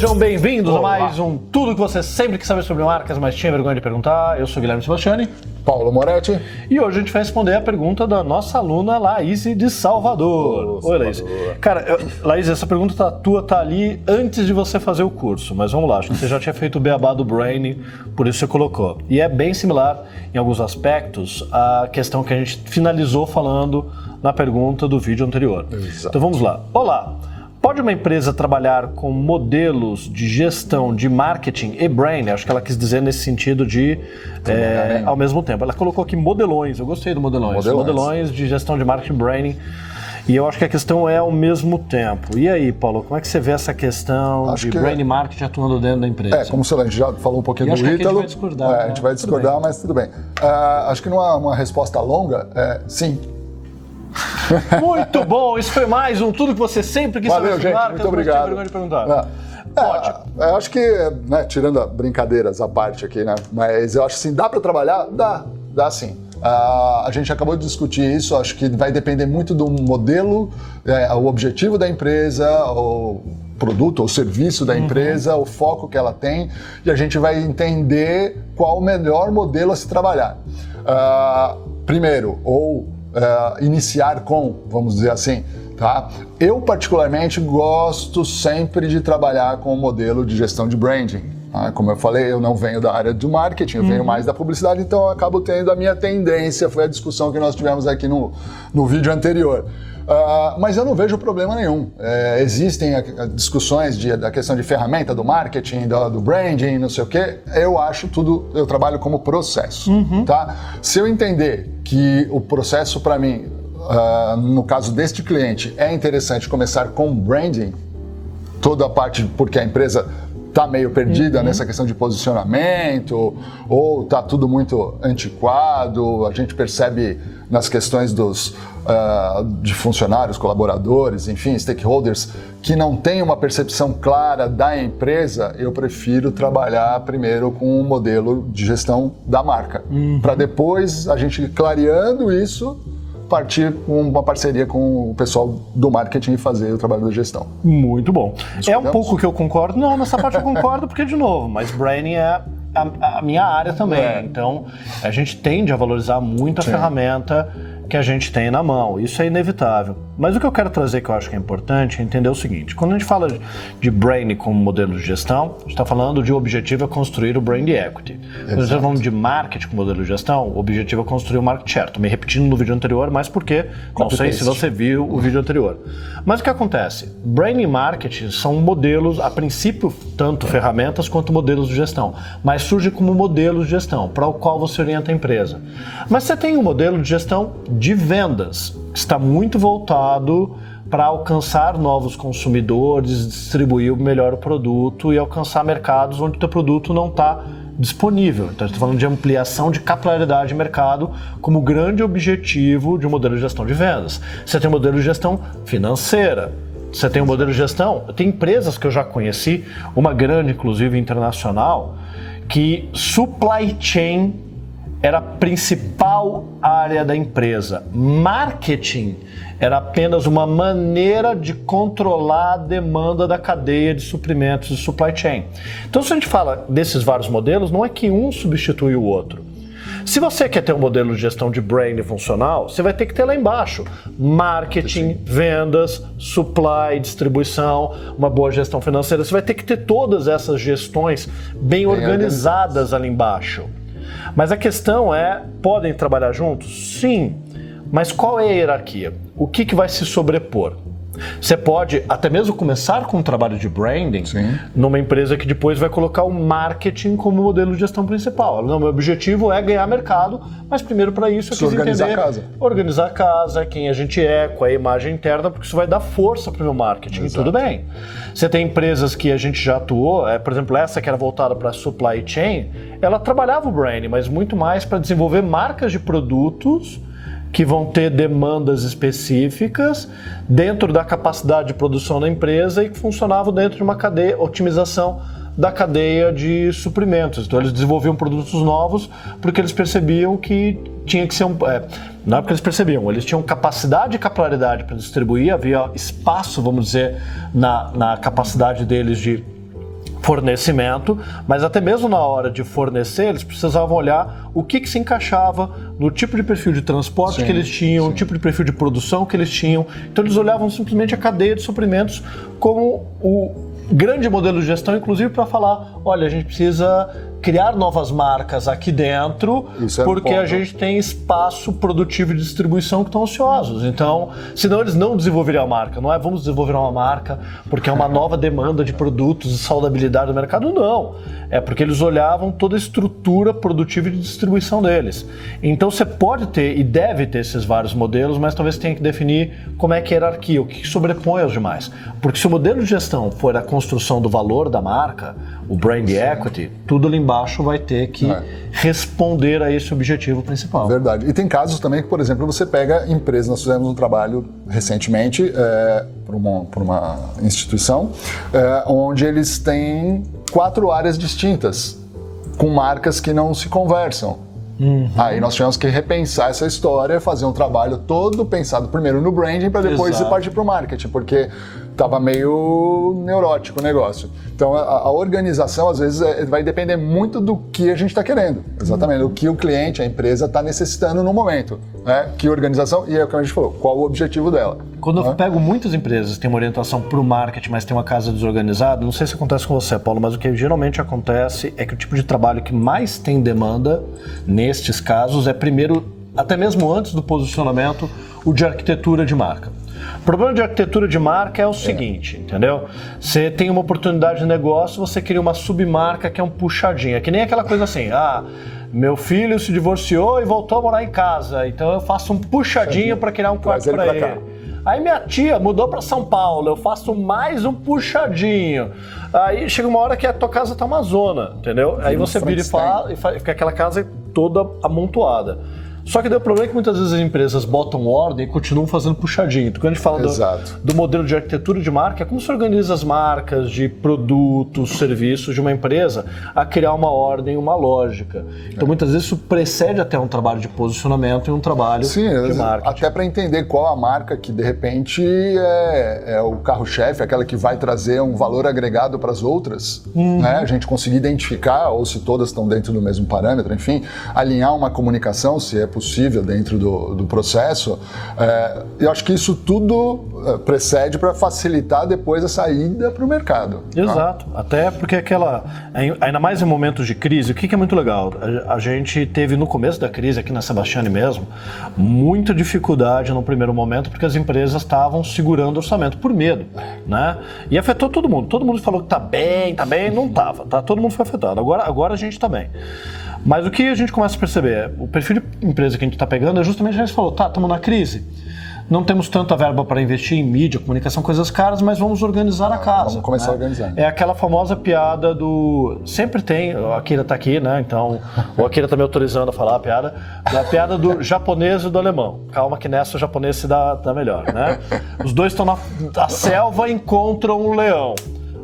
Sejam bem-vindos a mais um Tudo que você sempre quis saber sobre marcas, mas tinha vergonha de perguntar. Eu sou Guilherme Sebastiani. Paulo Moretti. E hoje a gente vai responder a pergunta da nossa aluna Laís de Salvador. Ô, Oi, Laís. Cara, eu- Laís, essa pergunta tá, tua tá ali antes de você fazer o curso, mas vamos lá, acho que você já tinha feito o beabá do Brain, por isso você colocou. E é bem similar, em alguns aspectos, à questão que a gente finalizou falando na pergunta do vídeo anterior. Exato. Então vamos lá. Olá! Pode uma empresa trabalhar com modelos de gestão de marketing e brain? Acho que ela quis dizer nesse sentido de é, ao mesmo tempo. Ela colocou aqui modelões, eu gostei do modelões. Modelões. Modelões de gestão de marketing branding. E eu acho que a questão é ao mesmo tempo. E aí, Paulo, como é que você vê essa questão Acho de que- brain marketing atuando dentro da empresa? É, como a gente já falou um pouquinho E do aqui a gente Ítalo. vai discordar, É, né? a gente vai Tudo discordar, bem. mas tudo bem. Ah, acho que numa uma resposta longa, é, sim. Muito bom! Isso foi mais um Tudo que você sempre quis Valeu, saber gente. Muito obrigado. vergonha de perguntar. É, é, eu acho que, né, tirando brincadeiras à parte aqui, né, mas eu acho assim, dá para trabalhar? Dá, dá sim. Ah, a gente acabou de discutir isso, acho que vai depender muito do modelo, é, o objetivo da empresa, o produto ou serviço da empresa, o foco que ela tem, e a gente vai entender qual o melhor modelo a se trabalhar. Ah, primeiro, ou ah, iniciar com, vamos dizer assim, tá? Eu particularmente gosto sempre de trabalhar com o modelo de gestão de branding. tá? Como eu falei, eu não venho da área do marketing, eu venho mais da publicidade, então eu acabo tendo a minha tendência, foi a discussão que nós tivemos aqui no, no vídeo anterior. Ah, mas eu não vejo problema nenhum. É, existem discussões de- da questão de ferramenta do marketing, do, do branding, não sei o quê. Eu acho tudo, eu trabalho como processo, tá? Se eu entender que o processo para mim, ah, no caso deste cliente, é interessante começar com branding, toda a parte porque a empresa está meio perdida nessa questão de posicionamento ou está tudo muito antiquado. A gente percebe nas questões dos ah, de funcionários, colaboradores, enfim, stakeholders que não tem uma percepção clara da empresa. Eu prefiro trabalhar primeiro com um modelo de gestão da marca para depois a gente clareando isso partir com uma parceria com o pessoal do marketing e fazer o trabalho da gestão. Muito bom. É um pouco que eu concordo. Não, nessa parte eu concordo, porque, de novo, mas branding é a, a minha área também. É. Então, a gente tende a valorizar muito a Sim. ferramenta que a gente tem na mão. Isso é inevitável. Mas o que eu quero trazer que eu acho que é importante é entender o seguinte: quando a gente fala de branding como modelo de gestão, a gente está falando de o objetivo é construir o brand equity. Quando a gente está Exato. falando de marketing como modelo de gestão, o objetivo é construir o market share. Estou me repetindo no vídeo anterior, mas porque não sei se você viu o vídeo anterior. Mas o que acontece? Branding e marketing são modelos, a princípio, tanto ferramentas quanto modelos de gestão, mas surge como modelos de gestão para o qual você orienta a empresa. Mas você tem um modelo de gestão de vendas, que está muito voltado para alcançar novos consumidores, distribuir melhor o produto e alcançar mercados onde o teu produto não está disponível. Então, estou falando de ampliação de capilaridade de mercado como grande objetivo de um modelo de gestão de vendas. Você tem um modelo de gestão financeira. Você tem um modelo de gestão. Tem empresas que eu já conheci, uma grande, inclusive internacional, que supply chain era a principal área da empresa. Marketing era apenas uma maneira de controlar a demanda da cadeia de suprimentos de supply chain. Então, se a gente fala desses vários modelos, não é que um substitui o outro. Se você quer ter um modelo de gestão de brand funcional, você vai ter que ter lá embaixo marketing, vendas, supply, distribuição, uma boa gestão financeira. Você vai ter que ter todas essas gestões bem, organizadas ali embaixo. Mas a questão é: podem trabalhar juntos? Sim. Mas qual é a hierarquia? O que, que vai se sobrepor? Você pode até mesmo começar com um trabalho de branding Sim. numa empresa que depois vai colocar o marketing como modelo de gestão principal. Não, meu objetivo é ganhar mercado, mas primeiro para isso eu Precisa quis organizar entender a casa. organizar a casa, quem a gente é, qual é a imagem interna, porque isso vai dar força para o meu marketing. E tudo bem. Você tem empresas que a gente já atuou, é, por exemplo, essa que era voltada para supply chain, ela trabalhava o branding, mas muito mais para desenvolver marcas de produtos que vão ter demandas específicas dentro da capacidade de produção da empresa e que funcionavam dentro de uma cadeia, otimização da cadeia de suprimentos. Então eles desenvolviam produtos novos porque eles percebiam que tinha que ser um. É, não é porque eles percebiam, eles tinham capacidade e capilaridade para distribuir, havia espaço, vamos dizer, na, na capacidade deles de fornecimento, mas até mesmo na hora de fornecer, eles precisavam olhar o que, que se encaixava no tipo de perfil de transporte sim, que eles tinham, sim. o tipo de perfil de produção que eles tinham. Então eles olhavam simplesmente a cadeia de suprimentos como o grande modelo de gestão, inclusive para falar, olha, a gente precisa criar novas marcas aqui dentro, é porque a gente tem espaço produtivo e distribuição que estão ociosos. Então, senão eles não desenvolveriam a marca. Não é vamos desenvolver uma marca porque é uma nova demanda de produtos e saudabilidade do mercado. Não. É porque eles olhavam toda a estrutura produtiva e de distribuição deles. Então, você pode ter e deve ter esses vários modelos, mas talvez tenha que definir como é que é a hierarquia, o que sobrepõe aos demais. Porque se o modelo de gestão for a construção do valor da marca, o brand Sim. equity, tudo ali embaixo vai ter que é. responder a esse objetivo principal. Verdade. E tem casos também que, por exemplo, você pega empresas, nós fizemos um trabalho recentemente é, para uma, uma, instituição, é, onde eles têm quatro áreas distintas, com marcas que não se conversam. Uhum. Aí nós tivemos que repensar essa história, fazer um trabalho todo pensado primeiro no branding para depois Exato. partir para o marketing, porque estava meio neurótico o negócio. Então a, a organização às vezes é, vai depender muito do que a gente está querendo, exatamente, uhum. do que o cliente, a empresa está necessitando no momento. Né? Que organização, e é o que a gente falou, qual o objetivo dela. Quando eu pego muitas empresas que têm uma orientação para o marketing, mas tem uma casa desorganizada, não sei se acontece com você, Paulo, mas o que geralmente acontece é que o tipo de trabalho que mais tem demanda nestes casos é primeiro, até mesmo antes do posicionamento, o de arquitetura de marca. O problema de arquitetura de marca é o seguinte, é. entendeu? Você tem uma oportunidade de negócio, você cria uma submarca que é um puxadinho. É que nem aquela coisa assim, ah, meu filho se divorciou e voltou a morar em casa, então eu faço um puxadinho para criar um quarto para ele. ele. Aí minha tia mudou para São Paulo, eu faço mais um puxadinho. Aí chega uma hora que a tua casa tá uma zona, entendeu? Aí você vira e fala, e fica aquela casa toda amontoada. Só que o problema é que muitas vezes as empresas botam ordem e continuam fazendo puxadinho. Então, quando a gente fala do, do, modelo de arquitetura de marca, é como se organiza as marcas de produtos, serviços de uma empresa a criar uma ordem, uma lógica. Então, é. muitas vezes isso precede até um trabalho de posicionamento e um trabalho Sim, de marca. Até para entender qual a marca que, de repente, é, é o carro-chefe, aquela que vai trazer um valor agregado para as outras. Uhum. Né? A gente conseguir identificar, ou se todas estão dentro do mesmo parâmetro, enfim, alinhar uma comunicação, se é possível dentro do, do processo, é, eu acho que isso tudo é, precede para facilitar depois a saída para o mercado. Exato, ah. até porque aquela, ainda mais em momentos de crise, o que, que é muito legal? A, gente teve no começo da crise aqui na Sebastiane mesmo, muita dificuldade no primeiro momento porque as empresas estavam segurando o orçamento por medo, né? E afetou todo mundo. Todo mundo falou que tá bem, tá bem, não tava, tá? Todo mundo foi afetado. Agora, agora a gente tá bem. Mas o que a gente começa a perceber? O perfil de empresa que a gente está pegando é justamente o que a gente falou: tá, estamos na crise. Não temos tanta verba para investir em mídia, comunicação, coisas caras, mas vamos organizar a casa. Vamos começar né? a organizar. É aquela famosa piada do. Sempre tem, o Akira está aqui, né? Então, o Akira está me autorizando a falar a piada. Da piada do japonês e do alemão. Calma que nessa o japonês se dá, dá melhor, né? Os dois estão na, na selva e encontram um leão.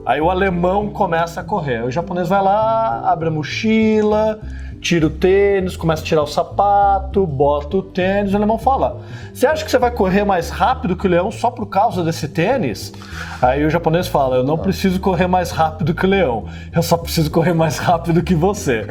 Aí o alemão começa a correr. O japonês vai lá, abre a mochila tira o tênis, começa a tirar o sapato, bota o tênis. O alemão fala: Você acha que você vai correr mais rápido que o leão só por causa desse tênis? Aí o japonês fala: Eu não preciso correr mais rápido que o leão, eu só preciso correr mais rápido que você.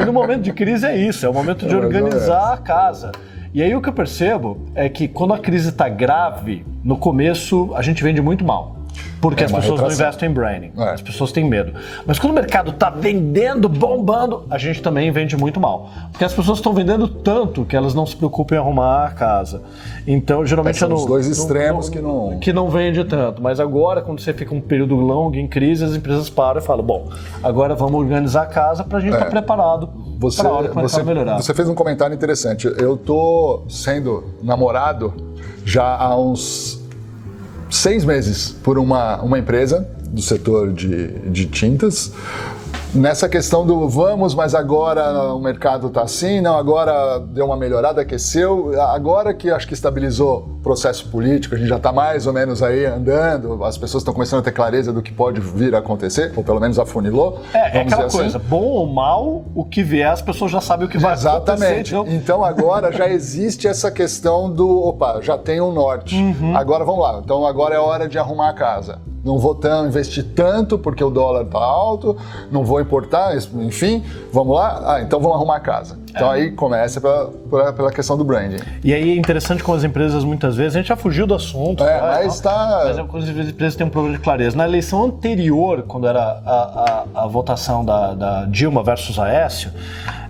E no momento de crise é isso: é o momento de organizar a casa. E aí o que eu percebo é que quando a crise está grave, no começo a gente vende muito mal. Porque é as pessoas retração. não investem em branding. É. As pessoas têm medo. Mas quando o mercado está vendendo, bombando, a gente também vende muito mal. Porque as pessoas estão vendendo tanto que elas não se preocupam em arrumar a casa. Então, geralmente... É, são os dois extremos no, que não... Que não vende tanto. Mas agora, quando você fica um período longo em crise, as empresas param e falam, bom, agora vamos organizar a casa para a gente estar tá é. preparado para a hora que o você, melhorar. Você fez um comentário interessante. Eu tô sendo namorado já há uns seis meses por uma, uma empresa do setor de, de tintas nessa questão do vamos, mas agora o mercado está assim, não, agora deu uma melhorada, aqueceu, agora que acho que estabilizou o processo político, a gente já está mais ou menos aí andando, as pessoas estão começando a ter clareza do que pode vir a acontecer, ou pelo menos afunilou. É, é aquela coisa, assim. bom ou mal, o que vier, as pessoas já sabem o que vai Exatamente. acontecer. Exatamente. Então... então agora já existe essa questão do, opa, já tem um norte, uhum. agora vamos lá, então agora é hora de arrumar a casa. Não vou tão investir tanto porque o dólar tá alto, não vou importar, enfim, vamos lá? Ah, então vamos arrumar casa. Então é. aí começa pela, pela, pela, questão do branding. E aí é interessante como as empresas muitas vezes, a gente já fugiu do assunto. É, né, mas está. Mas as empresas têm um problema de clareza. Na eleição anterior, quando era a, a, a votação da, da, Dilma versus Aécio,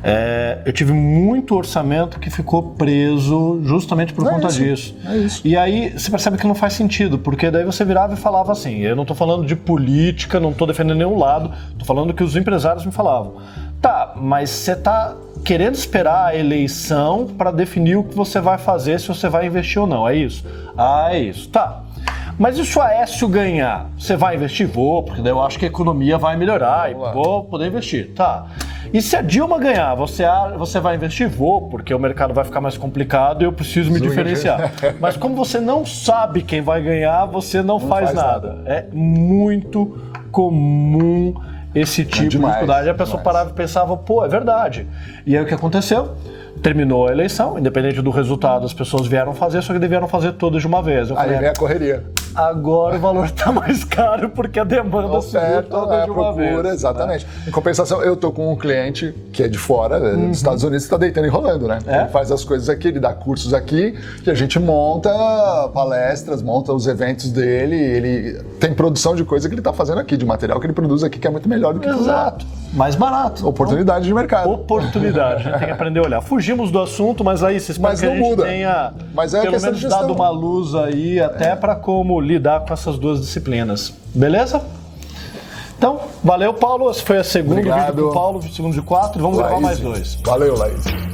é, eu tive muito orçamento que ficou preso justamente por é conta isso, disso. É isso. E aí você percebe que não faz sentido, porque daí você virava e falava assim: eu não estou falando de política, não estou defendendo nenhum lado, estou falando que os empresários me falavam. Tá, mas você está querendo esperar a eleição para definir o que você vai fazer, se você vai investir ou não, é isso? Ah, é isso. Tá. Mas e se o Aécio ganhar? Você vai investir? Vou, porque daí eu acho que a economia vai melhorar e vou poder investir. Tá. E se a Dilma ganhar, você, você vai investir? Vou, porque o mercado vai ficar mais complicado e eu preciso me diferenciar. Mas como você não sabe quem vai ganhar, você não, não faz, faz nada. nada. É muito comum esse tipo é de dificuldade. A pessoa demais. parava e pensava, pô, é verdade. E aí o que aconteceu? Terminou a eleição, independente do resultado, as pessoas vieram fazer, só que devieram fazer todas de uma vez. Eu Aí falei, vem a correria. Agora o valor está mais caro porque a demanda Oferta, subiu toda é, de uma procura, vez. Exatamente. Né? Em compensação, eu tô com um cliente que é de fora, né, uhum. dos Estados Unidos, está deitando e rolando, né? É? Ele faz as coisas aqui, ele dá cursos aqui, e a gente monta palestras, monta os eventos dele, ele tem produção de coisa que ele está fazendo aqui, de material que ele produz aqui, que é muito melhor do que Exato. Mais barato. Oportunidade de mercado. Oportunidade. A gente tem que aprender a olhar. Fugimos do assunto, mas aí vocês mas que a gente muda. tenha mas é pelo menos dado uma luz aí até é. para como lidar com essas duas disciplinas. Beleza? Então, valeu, Paulo. Esse foi a segunda, Obrigado. vídeo com o Paulo, segundo de quatro. Vamos Laís. gravar mais dois. Valeu, Laís.